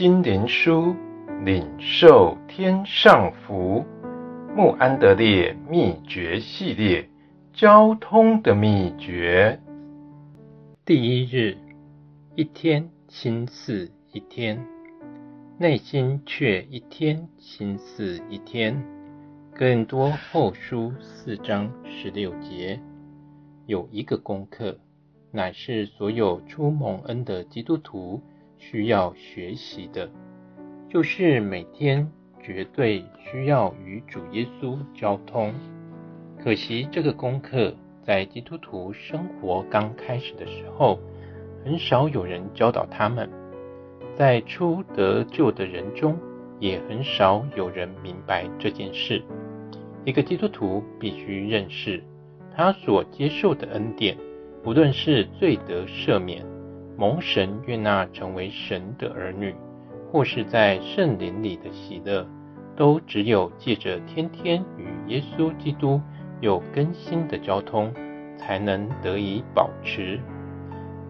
心灵书，领受天上福。穆安德烈秘诀系列，交通的秘诀。第一日，一天心似一天，内心却一天心似一天。更多后书四章十六节，有一个功课，乃是所有初蒙恩的基督徒需要学习的，就是每天。绝对需要与主耶稣交通。可惜这个功课在基督徒生活刚开始的时候，很少有人教导他们。在初得救的人中，也很少有人明白这件事。一个基督徒必须认识他所接受的恩典，无论是罪得赦免、蒙神悦纳成为神的儿女。或是在圣灵里的喜乐，都只有借着天天与耶稣基督有更新的交通，才能得以保持。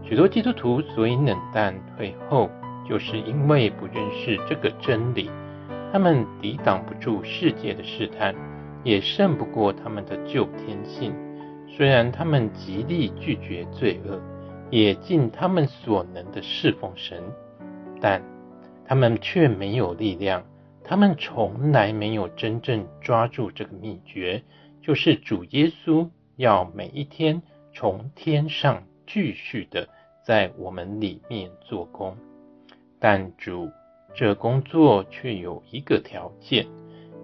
许多基督徒所以冷淡退后，就是因为不认识这个真理。他们抵挡不住世界的试探，也胜不过他们的旧天性。虽然他们极力拒绝罪恶，也尽他们所能的侍奉神，但他们却没有力量，他们从来没有真正抓住这个秘诀，就是主耶稣要每一天从天上继续的在我们里面做工。但主这工作却有一个条件，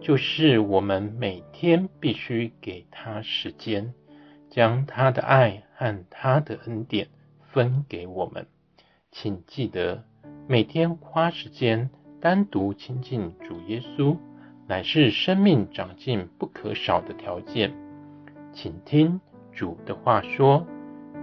就是我们每天必须给他时间，将他的爱和他的恩典分给我们。请记得。每天花时间单独亲近主耶稣，乃是生命长进不可少的条件。请听主的话说：“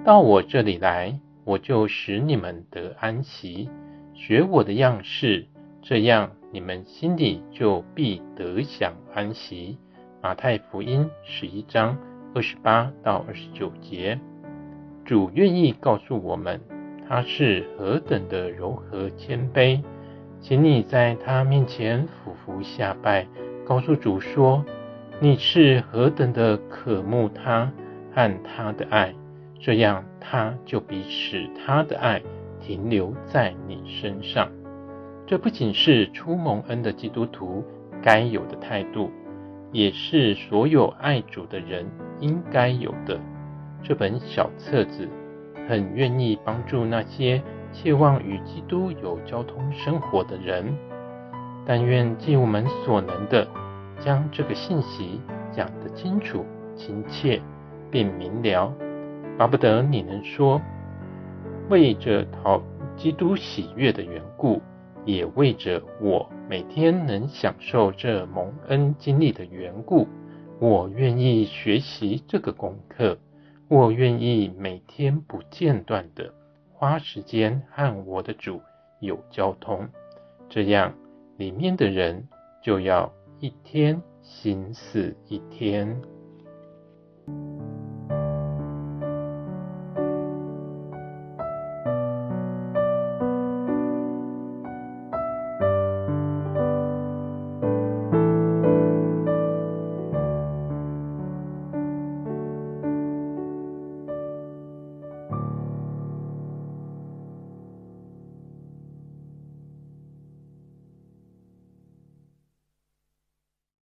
到我这里来，我就使你们得安息。学我的样式，这样你们心里就必得享安息。”马太福音十一章二十八到二十九节，主愿意告诉我们。他是何等的柔和谦卑，请你在他面前俯伏下拜，告诉主说：“你是何等的渴慕他和他的爱，这样他就必使他的爱停留在你身上。”这不仅是初蒙恩的基督徒该有的态度，也是所有爱主的人应该有的。这本小册子。很愿意帮助那些切望与基督有交通生活的人，但愿尽我们所能的，将这个信息讲得清楚、亲切，并明了。巴不得你能说，为着讨基督喜悦的缘故，也为着我每天能享受这蒙恩经历的缘故，我愿意学习这个功课。我愿意每天不间断地花时间和我的主有交通，这样里面的人就要一天心思一天。